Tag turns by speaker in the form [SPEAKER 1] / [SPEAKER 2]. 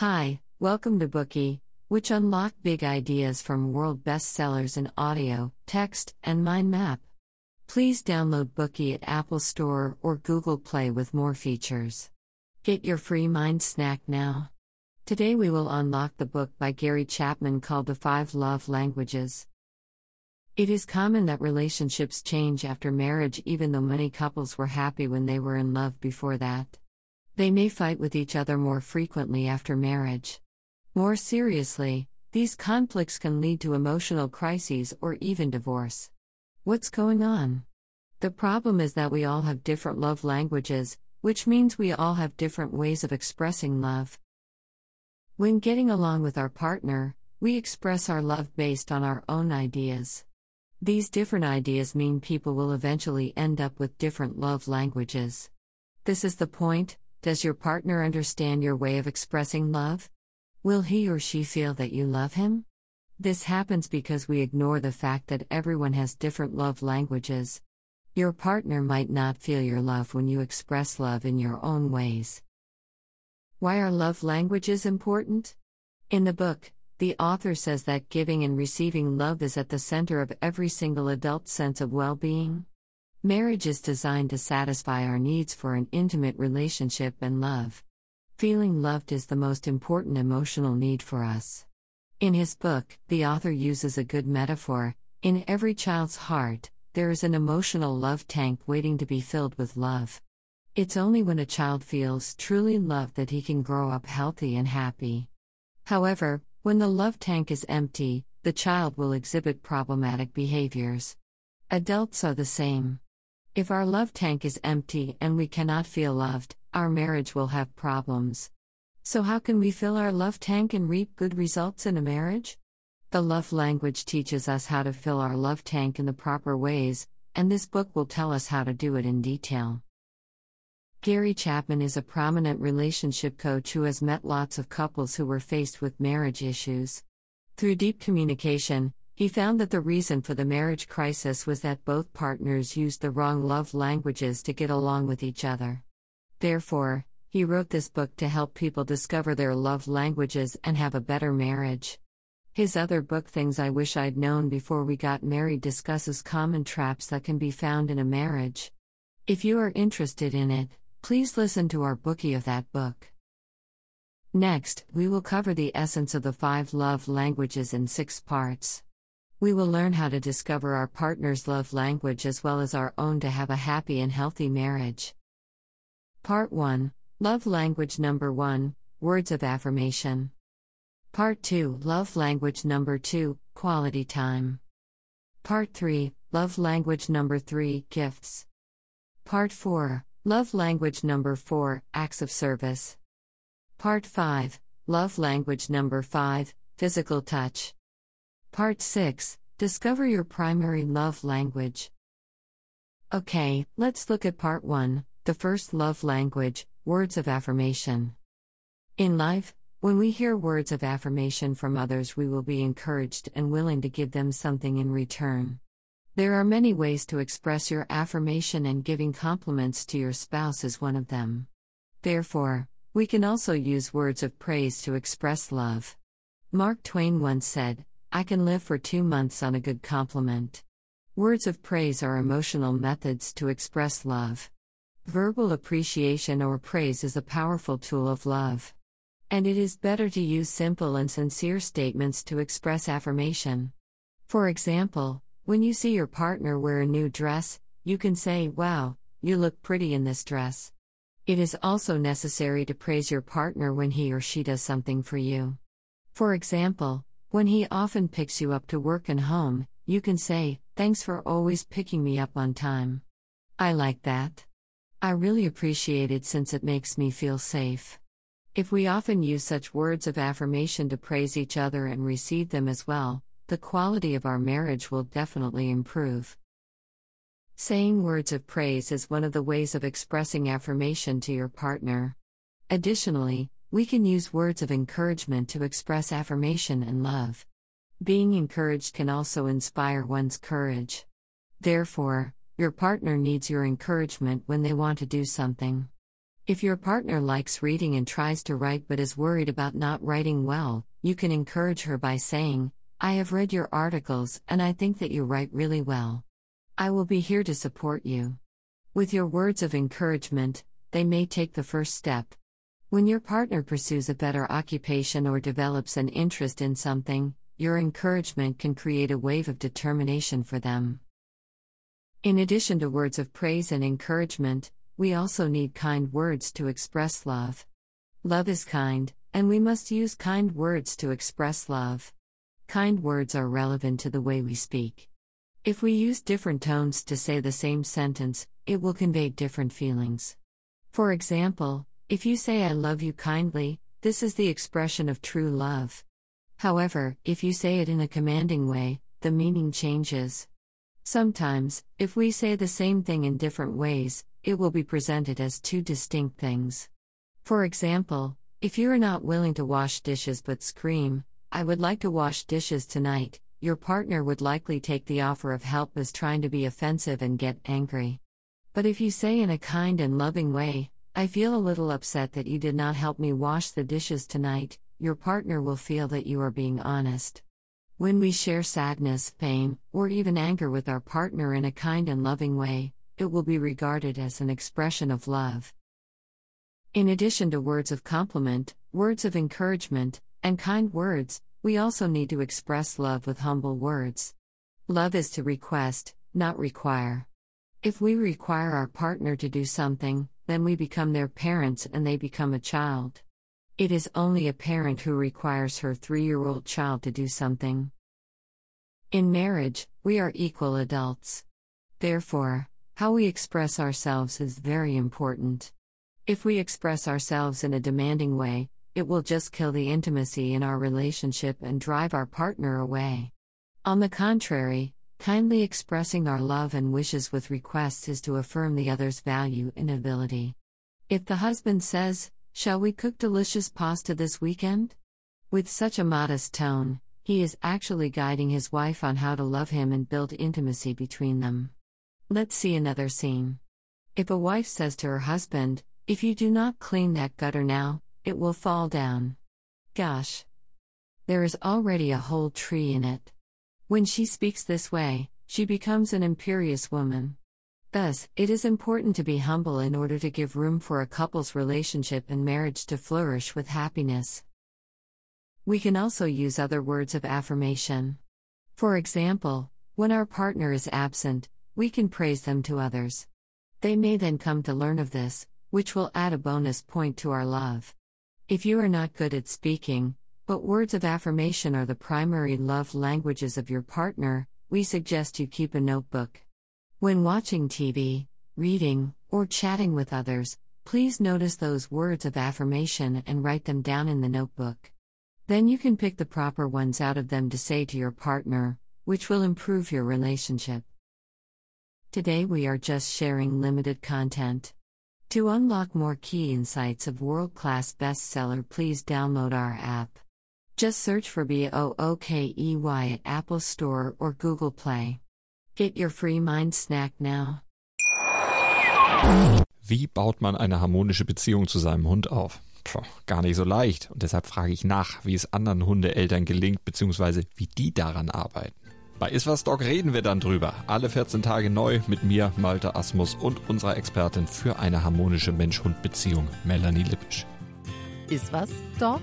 [SPEAKER 1] Hi, welcome to Bookey, which unlock big ideas from world bestsellers in audio, text, and mind map. Please download Bookey at Apple Store or Google Play with more features. Get your free mind snack now. Today we will unlock the book by Gary Chapman called The Five Love Languages. It is common that relationships change after marriage, even though many couples were happy when they were in love before that. They may fight with each other more frequently after marriage. More seriously, these conflicts can lead to emotional crises or even divorce. What's going on? The problem is that we all have different love languages, which means we all have different ways of expressing love. When getting along with our partner, we express our love based on our own ideas. These different ideas mean people will eventually end up with different love languages. This is the point, does your partner understand your way of expressing love? Will he or she feel that you love him? This happens because we ignore the fact that everyone has different love languages. Your partner might not feel your love when you express love in your own ways. Why are love languages important? In the book, the author says that giving and receiving love is at the center of every single adult sense of well being. Marriage is designed to satisfy our needs for an intimate relationship and love. Feeling loved is the most important emotional need for us. In his book, the author uses a good metaphor in every child's heart, there is an emotional love tank waiting to be filled with love. It's only when a child feels truly loved that he can grow up healthy and happy. However, when the love tank is empty, the child will exhibit problematic behaviors. Adults are the same. If our love tank is empty and we cannot feel loved, our marriage will have problems. So, how can we fill our love tank and reap good results in a marriage? The love language teaches us how to fill our love tank in the proper ways, and this book will tell us how to do it in detail. Gary Chapman is a prominent relationship coach who has met lots of couples who were faced with marriage issues. Through deep communication, he found that the reason for the marriage crisis was that both partners used the wrong love languages to get along with each other. Therefore, he wrote this book to help people discover their love languages and have a better marriage. His other book, Things I Wish I'd Known Before We Got Married, discusses common traps that can be found in a marriage. If you are interested in it, please listen to our Bookey of that book. Next, we will cover the essence of the five love languages in six parts. We will learn how to discover our partner's love language as well as our own to have a happy and healthy marriage. Part 1 Love Language Number 1 Words of Affirmation. Part 2 Love Language Number 2 Quality Time. Part 3 Love Language Number 3 Gifts. Part 4 Love Language Number 4 Acts of Service. Part 5 Love Language Number 5 Physical Touch. Part 6 Discover your primary love language. Okay, let's look at Part 1 The first love language Words of Affirmation. In life, when we hear words of affirmation from others, we will be encouraged and willing to give them something in return. There are many ways to express your affirmation, and giving compliments to your spouse is one of them. Therefore, we can also use words of praise to express love. Mark Twain once said, I can live for two months on a good compliment. Words of praise are emotional methods to express love. Verbal appreciation or praise is a powerful tool of love. And it is better to use simple and sincere statements to express affirmation. For example, when you see your partner wear a new dress, you can say, Wow, you look pretty in this dress. It is also necessary to praise your partner when he or she does something for you. For example, when he often picks you up to work and home, you can say, Thanks for always picking me up on time. I like that. I really appreciate it since it makes me feel safe. If we often use such words of affirmation to praise each other and receive them as well, the quality of our marriage will definitely improve. Saying words of praise is one of the ways of expressing affirmation to your partner. Additionally, we can use words of encouragement to express affirmation and love. Being encouraged can also inspire one's courage. Therefore, your partner needs your encouragement when they want to do something. If your partner likes reading and tries to write but is worried about not writing well, you can encourage her by saying, I have read your articles and I think that you write really well. I will be here to support you. With your words of encouragement, they may take the first step. When your partner pursues a better occupation or develops an interest in something, your encouragement can create a wave of determination for them. In addition to words of praise and encouragement, we also need kind words to express love. Love is kind, and we must use kind words to express love. Kind words are relevant to the way we speak. If we use different tones to say the same sentence, it will convey different feelings. For example, if you say I love you kindly, this is the expression of true love. However, if you say it in a commanding way, the meaning changes. Sometimes, if we say the same thing in different ways, it will be presented as two distinct things. For example, if you are not willing to wash dishes but scream, I would like to wash dishes tonight, your partner would likely take the offer of help as trying to be offensive and get angry. But if you say in a kind and loving way, I feel a little upset that you did not help me wash the dishes tonight, your partner will feel that you are being honest. When we share sadness, pain, or even anger with our partner in a kind and loving way, it will be regarded as an expression of love. In addition to words of compliment, words of encouragement, and kind words, we also need to express love with humble words. Love is to request, not require. If we require our partner to do something, then we become their parents and they become a child. It is only a parent who requires her three year old child to do something. In marriage, we are equal adults. Therefore, how we express ourselves is very important. If we express ourselves in a demanding way, it will just kill the intimacy in our relationship and drive our partner away. On the contrary, kindly expressing our love and wishes with requests is to affirm the other's value and ability. If the husband says, Shall we cook delicious pasta this weekend? With such a modest tone, he is actually guiding his wife on how to love him and build intimacy between them. Let's see another scene. If a wife says to her husband, If you do not clean that gutter now, it will fall down. Gosh. There is already a whole tree in it. When she speaks this way, she becomes an imperious woman. Thus, it is important to be humble in order to give room for a couple's relationship and marriage to flourish with happiness. We can also use other words of affirmation. For example, when our partner is absent, we can praise them to others. They may then come to learn of this, which will add a bonus point to our love. If you are not good at speaking, but words of affirmation are the primary love languages of your partner, we suggest you keep a notebook. When watching TV, reading, or chatting with others, please notice those words of affirmation and write them down in the notebook. Then you can pick the proper ones out of them to say to your partner, which will improve your relationship. Today we are just sharing limited content. To unlock more key insights of world class bestseller, please download our app. Just search for B O O K E Y at Apple Store or Google Play. Get your free mind snack now.
[SPEAKER 2] Wie baut man eine harmonische Beziehung zu seinem Hund auf? Puh, gar nicht so leicht. Und deshalb frage ich nach, wie es anderen Hundeeltern gelingt, beziehungsweise wie die daran arbeiten. Bei Iswas Dog reden wir dann drüber. Alle 14 Tage neu mit mir, Malte Asmus und unserer Expertin für eine harmonische Mensch-Hund-Beziehung, Melanie Lippisch.
[SPEAKER 3] Iswas Dog?